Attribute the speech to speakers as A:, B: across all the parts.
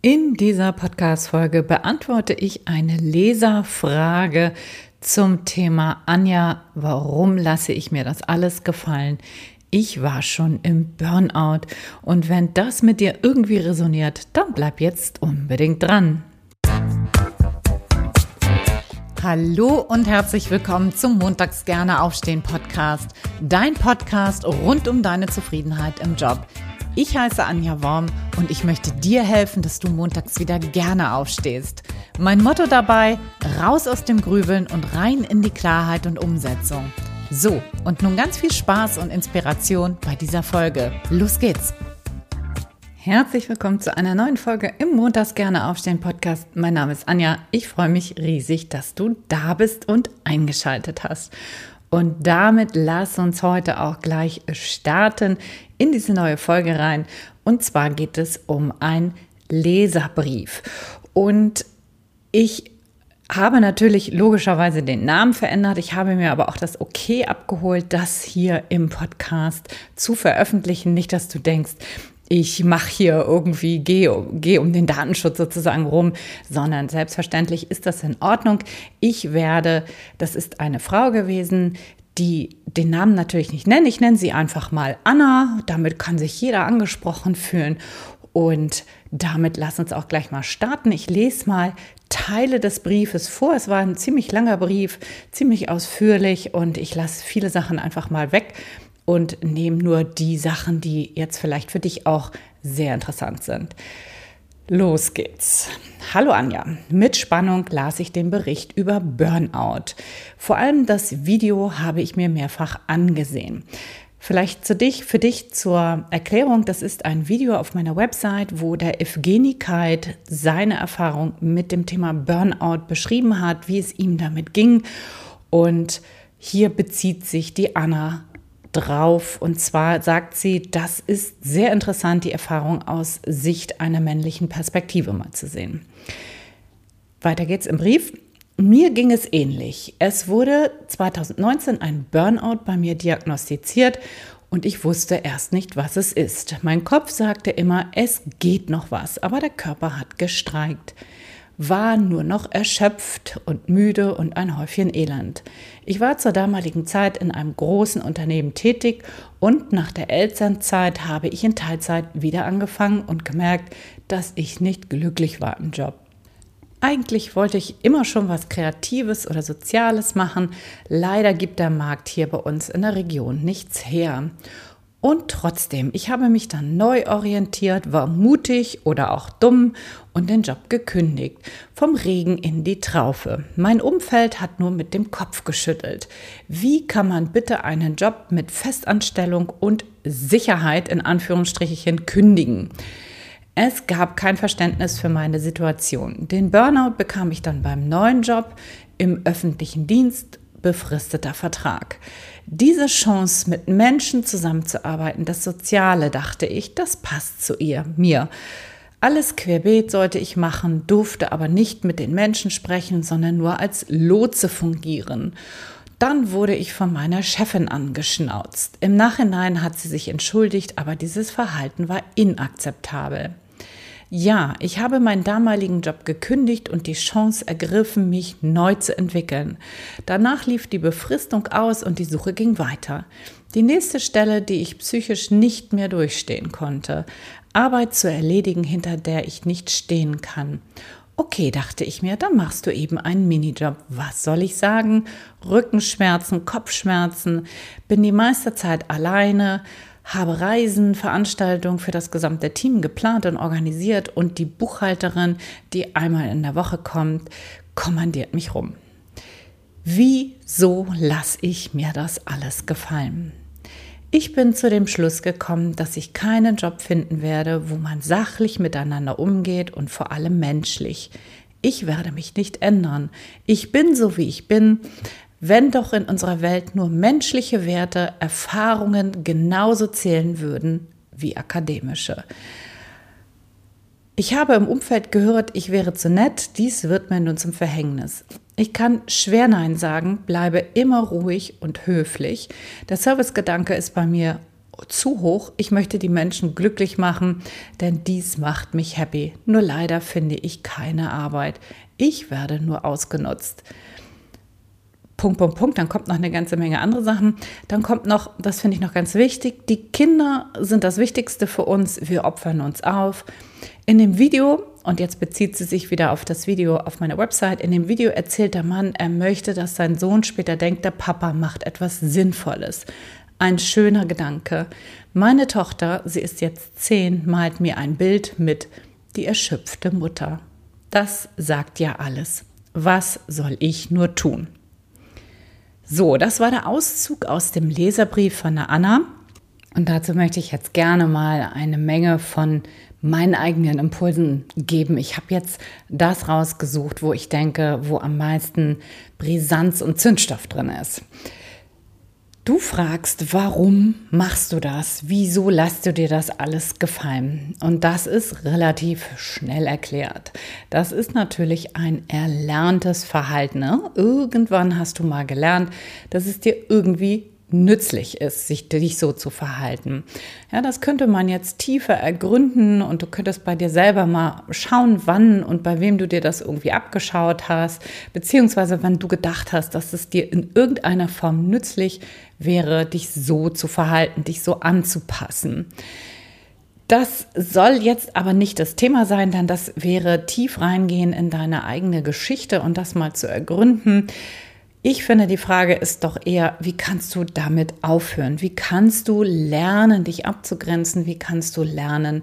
A: In dieser Podcast-Folge beantworte ich eine Leserfrage zum Thema Anja, warum lasse ich mir das alles gefallen? Ich war schon im Burnout und wenn das mit dir irgendwie resoniert, dann bleib jetzt unbedingt dran. Hallo und herzlich willkommen zum Montags gerne aufstehen Podcast, dein Podcast rund um deine Zufriedenheit im Job. Ich heiße Anja Worm und ich möchte dir helfen, dass du montags wieder gerne aufstehst. Mein Motto dabei, raus aus dem Grübeln und rein in die Klarheit und Umsetzung. So, und nun ganz viel Spaß und Inspiration bei dieser Folge. Los geht's! Herzlich willkommen zu einer neuen Folge im Montags gerne aufstehen Podcast. Mein Name ist Anja. Ich freue mich riesig, dass du da bist und eingeschaltet hast. Und damit lass uns heute auch gleich starten in diese neue Folge rein. Und zwar geht es um ein Leserbrief. Und ich habe natürlich logischerweise den Namen verändert. Ich habe mir aber auch das Okay abgeholt, das hier im Podcast zu veröffentlichen. Nicht, dass du denkst, ich mache hier irgendwie, gehe geh um den Datenschutz sozusagen rum, sondern selbstverständlich ist das in Ordnung. Ich werde, das ist eine Frau gewesen, die den Namen natürlich nicht nennen. Ich nenne sie einfach mal Anna. Damit kann sich jeder angesprochen fühlen. Und damit lass uns auch gleich mal starten. Ich lese mal Teile des Briefes vor. Es war ein ziemlich langer Brief, ziemlich ausführlich und ich lasse viele Sachen einfach mal weg und nehme nur die Sachen, die jetzt vielleicht für dich auch sehr interessant sind. Los geht's. Hallo Anja. Mit Spannung las ich den Bericht über Burnout. Vor allem das Video habe ich mir mehrfach angesehen. Vielleicht zu dich, für dich zur Erklärung, das ist ein Video auf meiner Website, wo der Evgeny Kite seine Erfahrung mit dem Thema Burnout beschrieben hat, wie es ihm damit ging. Und hier bezieht sich die Anna drauf. Und zwar sagt sie, das ist sehr interessant, die Erfahrung aus Sicht einer männlichen Perspektive mal zu sehen. Weiter geht's im Brief. Mir ging es ähnlich. Es wurde 2019 ein Burnout bei mir diagnostiziert und ich wusste erst nicht, was es ist. Mein Kopf sagte immer, es geht noch was, aber der Körper hat gestreikt war nur noch erschöpft und müde und ein Häufchen Elend. Ich war zur damaligen Zeit in einem großen Unternehmen tätig und nach der Elternzeit habe ich in Teilzeit wieder angefangen und gemerkt, dass ich nicht glücklich war im Job. Eigentlich wollte ich immer schon was Kreatives oder Soziales machen. Leider gibt der Markt hier bei uns in der Region nichts her. Und trotzdem, ich habe mich dann neu orientiert, war mutig oder auch dumm und den Job gekündigt. Vom Regen in die Traufe. Mein Umfeld hat nur mit dem Kopf geschüttelt. Wie kann man bitte einen Job mit Festanstellung und Sicherheit in Anführungsstrichen kündigen? Es gab kein Verständnis für meine Situation. Den Burnout bekam ich dann beim neuen Job im öffentlichen Dienst, befristeter Vertrag. Diese Chance, mit Menschen zusammenzuarbeiten, das Soziale, dachte ich, das passt zu ihr, mir. Alles querbeet sollte ich machen, durfte aber nicht mit den Menschen sprechen, sondern nur als Lotse fungieren. Dann wurde ich von meiner Chefin angeschnauzt. Im Nachhinein hat sie sich entschuldigt, aber dieses Verhalten war inakzeptabel. Ja, ich habe meinen damaligen Job gekündigt und die Chance ergriffen, mich neu zu entwickeln. Danach lief die Befristung aus und die Suche ging weiter. Die nächste Stelle, die ich psychisch nicht mehr durchstehen konnte. Arbeit zu erledigen, hinter der ich nicht stehen kann. Okay, dachte ich mir, dann machst du eben einen Minijob. Was soll ich sagen? Rückenschmerzen, Kopfschmerzen, bin die meiste Zeit alleine, habe Reisen, Veranstaltungen für das gesamte Team geplant und organisiert und die Buchhalterin, die einmal in der Woche kommt, kommandiert mich rum. Wieso lasse ich mir das alles gefallen? Ich bin zu dem Schluss gekommen, dass ich keinen Job finden werde, wo man sachlich miteinander umgeht und vor allem menschlich. Ich werde mich nicht ändern. Ich bin so, wie ich bin wenn doch in unserer Welt nur menschliche Werte, Erfahrungen genauso zählen würden wie akademische. Ich habe im Umfeld gehört, ich wäre zu nett, dies wird mir nun zum Verhängnis. Ich kann schwer Nein sagen, bleibe immer ruhig und höflich. Der Servicegedanke ist bei mir zu hoch. Ich möchte die Menschen glücklich machen, denn dies macht mich happy. Nur leider finde ich keine Arbeit. Ich werde nur ausgenutzt. Punkt, Punkt, Punkt. Dann kommt noch eine ganze Menge andere Sachen. Dann kommt noch, das finde ich noch ganz wichtig, die Kinder sind das Wichtigste für uns. Wir opfern uns auf. In dem Video, und jetzt bezieht sie sich wieder auf das Video auf meiner Website, in dem Video erzählt der Mann, er möchte, dass sein Sohn später denkt, der Papa macht etwas Sinnvolles. Ein schöner Gedanke. Meine Tochter, sie ist jetzt zehn, malt mir ein Bild mit die erschöpfte Mutter. Das sagt ja alles. Was soll ich nur tun? So, das war der Auszug aus dem Leserbrief von der Anna. Und dazu möchte ich jetzt gerne mal eine Menge von meinen eigenen Impulsen geben. Ich habe jetzt das rausgesucht, wo ich denke, wo am meisten Brisanz und Zündstoff drin ist. Du fragst, warum machst du das? Wieso lässt du dir das alles gefallen? Und das ist relativ schnell erklärt. Das ist natürlich ein erlerntes Verhalten. Ne? Irgendwann hast du mal gelernt, dass es dir irgendwie nützlich ist, sich dich so zu verhalten. Ja, das könnte man jetzt tiefer ergründen und du könntest bei dir selber mal schauen, wann und bei wem du dir das irgendwie abgeschaut hast, beziehungsweise wann du gedacht hast, dass es dir in irgendeiner Form nützlich wäre, dich so zu verhalten, dich so anzupassen. Das soll jetzt aber nicht das Thema sein, denn das wäre tief reingehen in deine eigene Geschichte und das mal zu ergründen. Ich finde, die Frage ist doch eher, wie kannst du damit aufhören? Wie kannst du lernen, dich abzugrenzen? Wie kannst du lernen,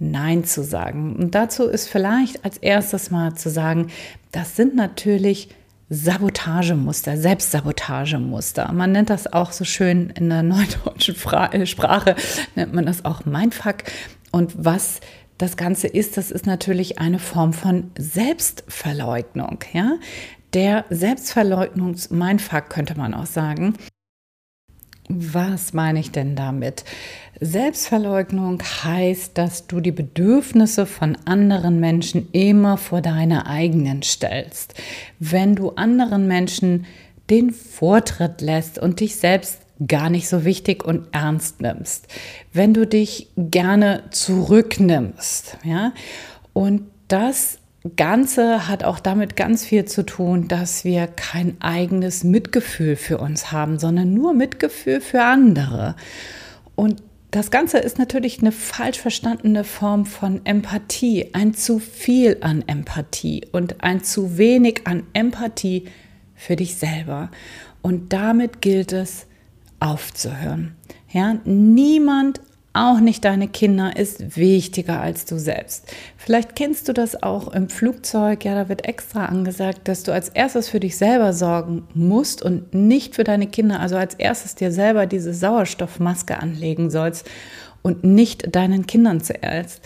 A: Nein zu sagen? Und dazu ist vielleicht als erstes mal zu sagen, das sind natürlich Sabotagemuster, Selbstsabotagemuster. Man nennt das auch so schön in der neudeutschen äh, Sprache, nennt man das auch Mindfuck. Und was das Ganze ist, das ist natürlich eine Form von Selbstverleugnung. Ja? der Selbstverleugnungs-Mindfuck könnte man auch sagen. Was meine ich denn damit? Selbstverleugnung heißt, dass du die Bedürfnisse von anderen Menschen immer vor deine eigenen stellst. Wenn du anderen Menschen den Vortritt lässt und dich selbst gar nicht so wichtig und ernst nimmst, wenn du dich gerne zurücknimmst, ja, und das Ganze hat auch damit ganz viel zu tun, dass wir kein eigenes Mitgefühl für uns haben, sondern nur Mitgefühl für andere. Und das Ganze ist natürlich eine falsch verstandene Form von Empathie, ein zu viel an Empathie und ein zu wenig an Empathie für dich selber. Und damit gilt es aufzuhören. Ja, niemand auch nicht deine Kinder ist wichtiger als du selbst. Vielleicht kennst du das auch im Flugzeug. Ja, da wird extra angesagt, dass du als erstes für dich selber sorgen musst und nicht für deine Kinder. Also als erstes dir selber diese Sauerstoffmaske anlegen sollst und nicht deinen Kindern zuerst.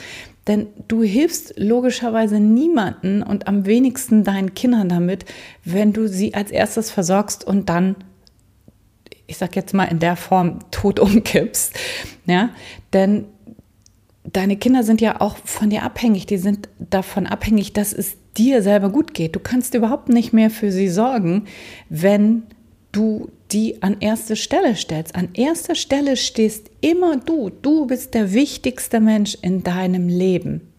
A: Denn du hilfst logischerweise niemanden und am wenigsten deinen Kindern damit, wenn du sie als erstes versorgst und dann ich sag jetzt mal in der Form tot umkippst, ja, denn deine Kinder sind ja auch von dir abhängig, die sind davon abhängig, dass es dir selber gut geht. Du kannst überhaupt nicht mehr für sie sorgen, wenn du die an erste Stelle stellst. An erster Stelle stehst immer du. Du bist der wichtigste Mensch in deinem Leben.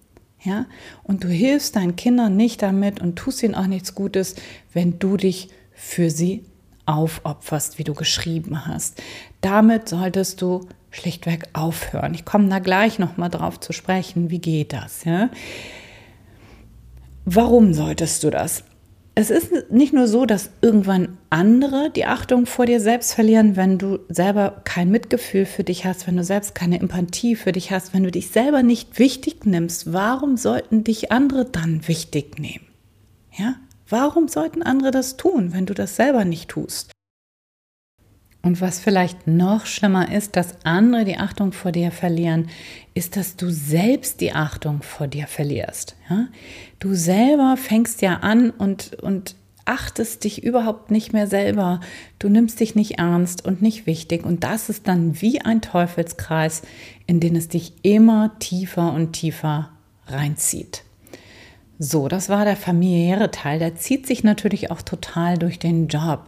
A: Ja? Und du hilfst deinen Kindern nicht damit und tust ihnen auch nichts Gutes, wenn du dich für sie aufopferst, wie du geschrieben hast. Damit solltest du schlichtweg aufhören. Ich komme da gleich noch mal drauf zu sprechen, wie geht das, ja? Warum solltest du das? Es ist nicht nur so, dass irgendwann andere die Achtung vor dir selbst verlieren, wenn du selber kein Mitgefühl für dich hast, wenn du selbst keine Empathie für dich hast, wenn du dich selber nicht wichtig nimmst. Warum sollten dich andere dann wichtig nehmen? Ja? Warum sollten andere das tun, wenn du das selber nicht tust? Und was vielleicht noch schlimmer ist, dass andere die Achtung vor dir verlieren, ist, dass du selbst die Achtung vor dir verlierst. Ja? Du selber fängst ja an und, und achtest dich überhaupt nicht mehr selber. Du nimmst dich nicht ernst und nicht wichtig. Und das ist dann wie ein Teufelskreis, in den es dich immer tiefer und tiefer reinzieht. So, das war der familiäre Teil. Der zieht sich natürlich auch total durch den Job.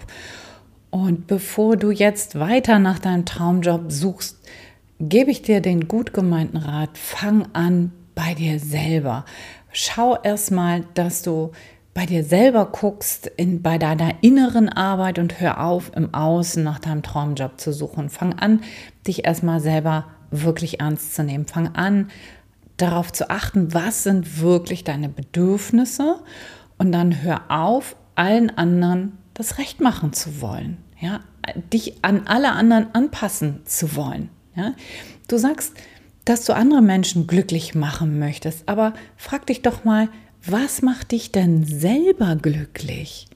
A: Und bevor du jetzt weiter nach deinem Traumjob suchst, gebe ich dir den gut gemeinten Rat, fang an bei dir selber. Schau erstmal, dass du bei dir selber guckst, in, bei deiner inneren Arbeit und hör auf, im Außen nach deinem Traumjob zu suchen. Fang an, dich erstmal selber wirklich ernst zu nehmen. Fang an, darauf zu achten, was sind wirklich deine Bedürfnisse und dann hör auf, allen anderen das Recht machen zu wollen. Ja, dich an alle anderen anpassen zu wollen. Ja, du sagst, dass du andere Menschen glücklich machen möchtest, aber frag dich doch mal, was macht dich denn selber glücklich?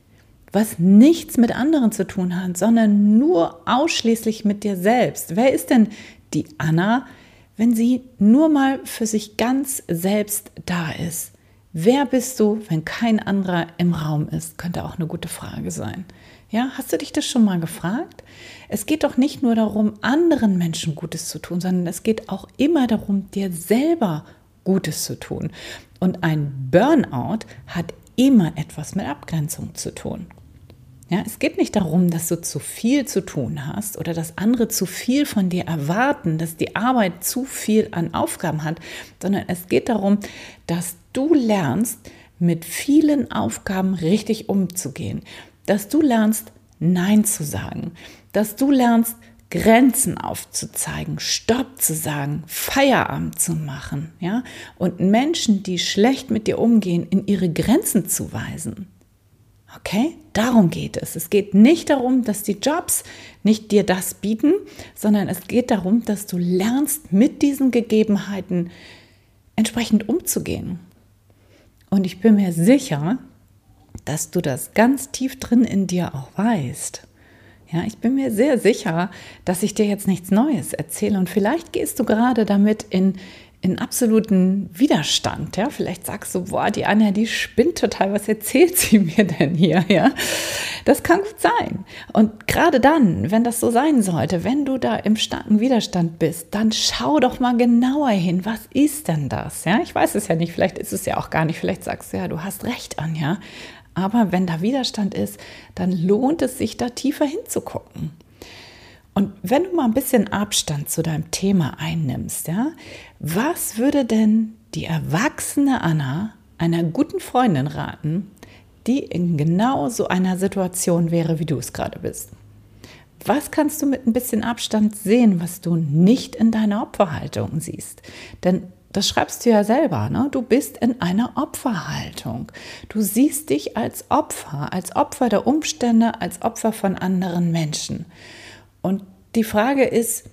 A: Was nichts mit anderen zu tun hat, sondern nur ausschließlich mit dir selbst. Wer ist denn die Anna, wenn sie nur mal für sich ganz selbst da ist? Wer bist du, wenn kein anderer im Raum ist? Könnte auch eine gute Frage sein. Ja, hast du dich das schon mal gefragt? Es geht doch nicht nur darum, anderen Menschen Gutes zu tun, sondern es geht auch immer darum, dir selber Gutes zu tun. Und ein Burnout hat immer etwas mit Abgrenzung zu tun. Ja, es geht nicht darum, dass du zu viel zu tun hast oder dass andere zu viel von dir erwarten, dass die Arbeit zu viel an Aufgaben hat, sondern es geht darum, dass du lernst, mit vielen Aufgaben richtig umzugehen, dass du lernst, Nein zu sagen, dass du lernst, Grenzen aufzuzeigen, Stopp zu sagen, Feierabend zu machen, ja, und Menschen, die schlecht mit dir umgehen, in ihre Grenzen zu weisen. Okay? Darum geht es. Es geht nicht darum, dass die Jobs nicht dir das bieten, sondern es geht darum, dass du lernst, mit diesen Gegebenheiten entsprechend umzugehen. Und ich bin mir sicher, dass du das ganz tief drin in dir auch weißt. Ja, ich bin mir sehr sicher, dass ich dir jetzt nichts Neues erzähle und vielleicht gehst du gerade damit in, in absoluten Widerstand. Ja, vielleicht sagst du, boah, die Anja, die spinnt total. Was erzählt sie mir denn hier? Ja, das kann gut sein. Und gerade dann, wenn das so sein sollte, wenn du da im starken Widerstand bist, dann schau doch mal genauer hin. Was ist denn das? Ja, ich weiß es ja nicht. Vielleicht ist es ja auch gar nicht. Vielleicht sagst du ja, du hast recht, Anja. Aber wenn da Widerstand ist, dann lohnt es sich, da tiefer hinzugucken. Und wenn du mal ein bisschen Abstand zu deinem Thema einnimmst, ja, was würde denn die erwachsene Anna einer guten Freundin raten, die in genau so einer Situation wäre, wie du es gerade bist? Was kannst du mit ein bisschen Abstand sehen, was du nicht in deiner Opferhaltung siehst? Denn das schreibst du ja selber, ne? Du bist in einer Opferhaltung. Du siehst dich als Opfer, als Opfer der Umstände, als Opfer von anderen Menschen. Und die Frage ist,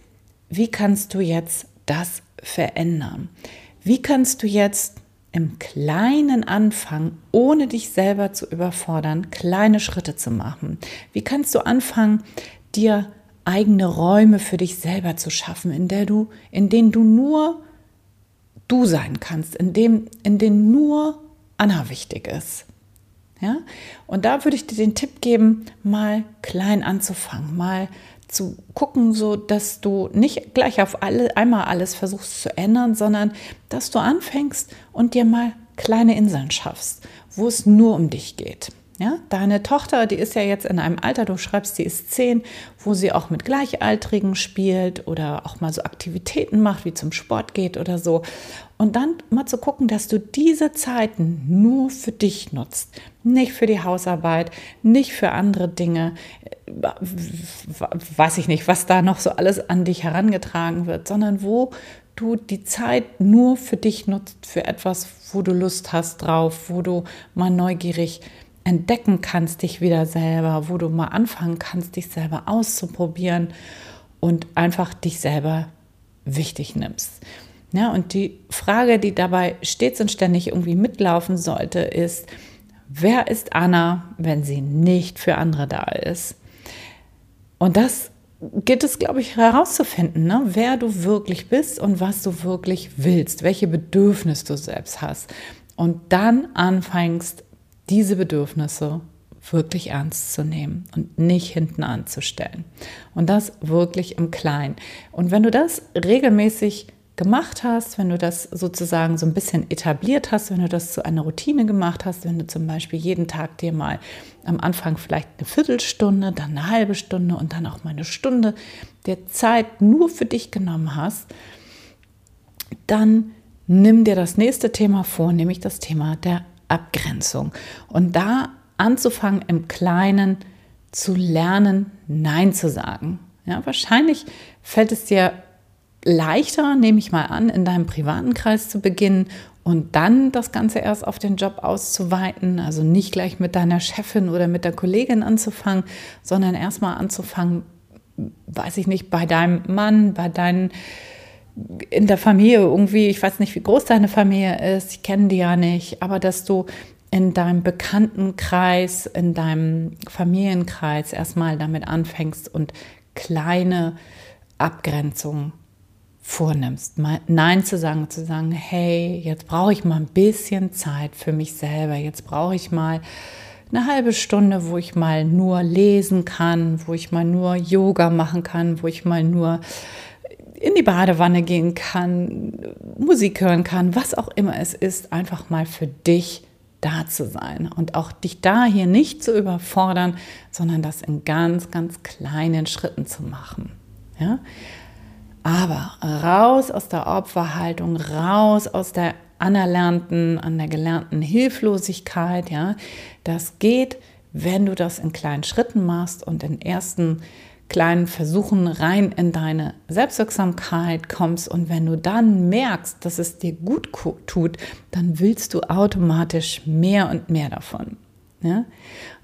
A: wie kannst du jetzt das verändern? Wie kannst du jetzt im Kleinen anfangen, ohne dich selber zu überfordern, kleine Schritte zu machen? Wie kannst du anfangen, dir eigene Räume für dich selber zu schaffen, in, der du, in denen du nur du sein kannst, in dem, in dem nur Anna wichtig ist. Ja? Und da würde ich dir den Tipp geben, mal klein anzufangen, mal zu gucken, so dass du nicht gleich auf alle, einmal alles versuchst zu ändern, sondern dass du anfängst und dir mal kleine Inseln schaffst, wo es nur um dich geht. Ja, deine Tochter, die ist ja jetzt in einem Alter, du schreibst, die ist zehn, wo sie auch mit Gleichaltrigen spielt oder auch mal so Aktivitäten macht, wie zum Sport geht oder so. Und dann mal zu gucken, dass du diese Zeiten nur für dich nutzt. Nicht für die Hausarbeit, nicht für andere Dinge. Weiß ich nicht, was da noch so alles an dich herangetragen wird, sondern wo du die Zeit nur für dich nutzt, für etwas, wo du Lust hast drauf, wo du mal neugierig bist entdecken kannst, dich wieder selber, wo du mal anfangen kannst, dich selber auszuprobieren und einfach dich selber wichtig nimmst. Ja, und die Frage, die dabei stets und ständig irgendwie mitlaufen sollte, ist, wer ist Anna, wenn sie nicht für andere da ist? Und das geht es, glaube ich, herauszufinden, ne? wer du wirklich bist und was du wirklich willst, welche Bedürfnisse du selbst hast. Und dann anfängst, diese Bedürfnisse wirklich ernst zu nehmen und nicht hinten anzustellen. Und das wirklich im Kleinen. Und wenn du das regelmäßig gemacht hast, wenn du das sozusagen so ein bisschen etabliert hast, wenn du das zu einer Routine gemacht hast, wenn du zum Beispiel jeden Tag dir mal am Anfang vielleicht eine Viertelstunde, dann eine halbe Stunde und dann auch mal eine Stunde der Zeit nur für dich genommen hast, dann nimm dir das nächste Thema vor, nämlich das Thema der Abgrenzung. Und da anzufangen, im Kleinen zu lernen, Nein zu sagen. Ja, wahrscheinlich fällt es dir leichter, nehme ich mal an, in deinem privaten Kreis zu beginnen und dann das Ganze erst auf den Job auszuweiten. Also nicht gleich mit deiner Chefin oder mit der Kollegin anzufangen, sondern erstmal anzufangen, weiß ich nicht, bei deinem Mann, bei deinen in der Familie irgendwie, ich weiß nicht, wie groß deine Familie ist, ich kenne die ja nicht, aber dass du in deinem Bekanntenkreis, in deinem Familienkreis erstmal damit anfängst und kleine Abgrenzungen vornimmst, Nein zu sagen, zu sagen, hey, jetzt brauche ich mal ein bisschen Zeit für mich selber, jetzt brauche ich mal eine halbe Stunde, wo ich mal nur lesen kann, wo ich mal nur Yoga machen kann, wo ich mal nur in die Badewanne gehen kann, Musik hören kann, was auch immer es ist, einfach mal für dich da zu sein und auch dich da hier nicht zu überfordern, sondern das in ganz, ganz kleinen Schritten zu machen. Ja? Aber raus aus der Opferhaltung, raus aus der anerlernten, an der gelernten Hilflosigkeit, ja, das geht, wenn du das in kleinen Schritten machst und in ersten kleinen Versuchen rein in deine Selbstwirksamkeit kommst und wenn du dann merkst, dass es dir gut tut, dann willst du automatisch mehr und mehr davon. Ja?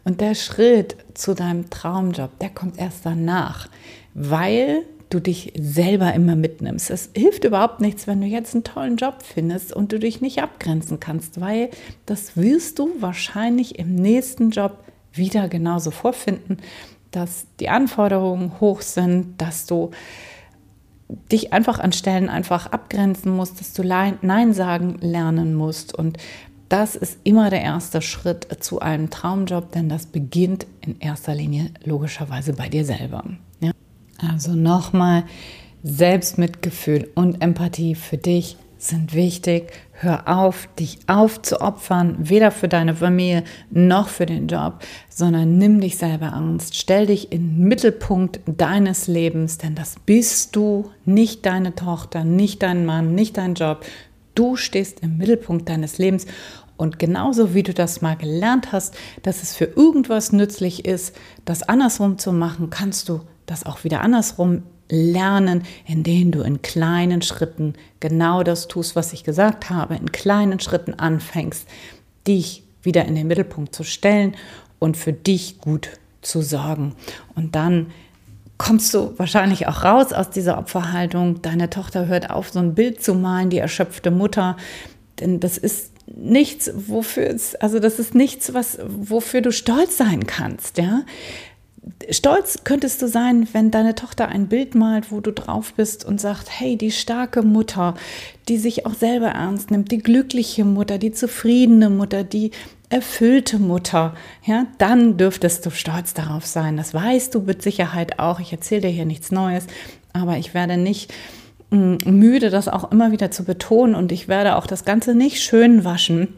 A: Und der Schritt zu deinem Traumjob, der kommt erst danach, weil du dich selber immer mitnimmst. Es hilft überhaupt nichts, wenn du jetzt einen tollen Job findest und du dich nicht abgrenzen kannst, weil das wirst du wahrscheinlich im nächsten Job wieder genauso vorfinden dass die Anforderungen hoch sind, dass du dich einfach an Stellen einfach abgrenzen musst, dass du Nein sagen lernen musst. Und das ist immer der erste Schritt zu einem Traumjob, denn das beginnt in erster Linie logischerweise bei dir selber. Ja? Also nochmal, Selbstmitgefühl und Empathie für dich sind wichtig. Hör auf, dich aufzuopfern, weder für deine Familie noch für den Job, sondern nimm dich selber ernst. Stell dich in den Mittelpunkt deines Lebens, denn das bist du, nicht deine Tochter, nicht dein Mann, nicht dein Job. Du stehst im Mittelpunkt deines Lebens und genauso wie du das mal gelernt hast, dass es für irgendwas nützlich ist, das andersrum zu machen, kannst du das auch wieder andersrum lernen, indem du in kleinen Schritten genau das tust, was ich gesagt habe, in kleinen Schritten anfängst, dich wieder in den Mittelpunkt zu stellen und für dich gut zu sorgen. Und dann kommst du wahrscheinlich auch raus aus dieser Opferhaltung. Deine Tochter hört auf, so ein Bild zu malen, die erschöpfte Mutter. Denn das ist nichts, wofür es, also das ist nichts, was, wofür du stolz sein kannst, ja. Stolz könntest du sein, wenn deine Tochter ein Bild malt, wo du drauf bist und sagt, hey, die starke Mutter, die sich auch selber ernst nimmt, die glückliche Mutter, die zufriedene Mutter, die erfüllte Mutter, ja, dann dürftest du stolz darauf sein. Das weißt du mit Sicherheit auch. Ich erzähle dir hier nichts Neues, aber ich werde nicht mm, müde, das auch immer wieder zu betonen und ich werde auch das Ganze nicht schön waschen,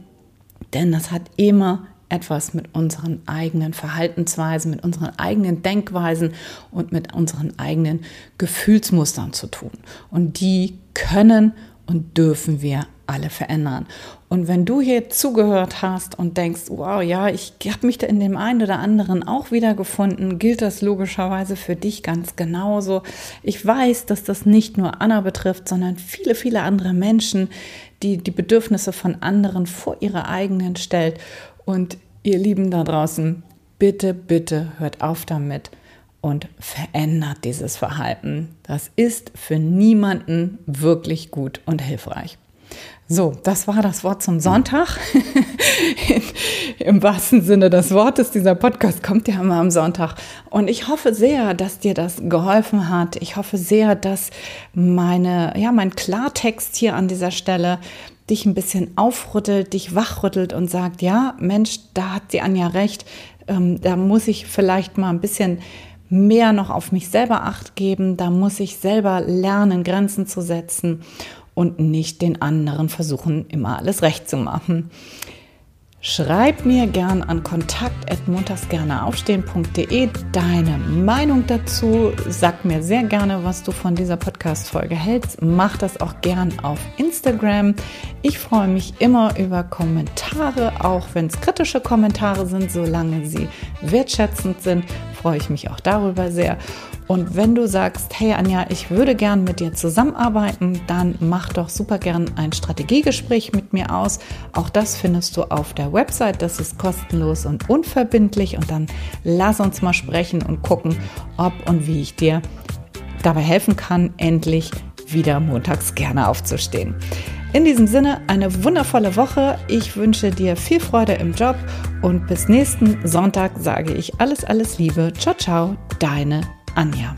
A: denn das hat immer etwas mit unseren eigenen Verhaltensweisen, mit unseren eigenen Denkweisen und mit unseren eigenen Gefühlsmustern zu tun. Und die können und dürfen wir alle verändern. Und wenn du hier zugehört hast und denkst, wow, ja, ich habe mich da in dem einen oder anderen auch wiedergefunden, gilt das logischerweise für dich ganz genauso. Ich weiß, dass das nicht nur Anna betrifft, sondern viele, viele andere Menschen, die die Bedürfnisse von anderen vor ihre eigenen stellt und ihr Lieben da draußen, bitte, bitte hört auf damit und verändert dieses Verhalten. Das ist für niemanden wirklich gut und hilfreich. So, das war das Wort zum Sonntag. Im wahrsten Sinne des Wortes, dieser Podcast kommt ja immer am Sonntag. Und ich hoffe sehr, dass dir das geholfen hat. Ich hoffe sehr, dass meine, ja, mein Klartext hier an dieser Stelle dich ein bisschen aufrüttelt, dich wachrüttelt und sagt, ja, Mensch, da hat die Anja recht, ähm, da muss ich vielleicht mal ein bisschen mehr noch auf mich selber acht geben, da muss ich selber lernen, Grenzen zu setzen. und nicht den anderen versuchen, immer alles recht zu machen. Schreib mir gern an kontakt.montagsgerneaufstehen.de deine Meinung dazu. Sag mir sehr gerne, was du von dieser Podcast-Folge hältst. Mach das auch gern auf Instagram. Ich freue mich immer über Kommentare, auch wenn es kritische Kommentare sind, solange sie wertschätzend sind, freue ich mich auch darüber sehr. Und wenn du sagst, hey Anja, ich würde gern mit dir zusammenarbeiten, dann mach doch super gern ein Strategiegespräch mit mir aus. Auch das findest du auf der Website. Das ist kostenlos und unverbindlich. Und dann lass uns mal sprechen und gucken, ob und wie ich dir dabei helfen kann, endlich wieder montags gerne aufzustehen. In diesem Sinne eine wundervolle Woche. Ich wünsche dir viel Freude im Job und bis nächsten Sonntag sage ich alles, alles Liebe. Ciao, ciao, deine Anja.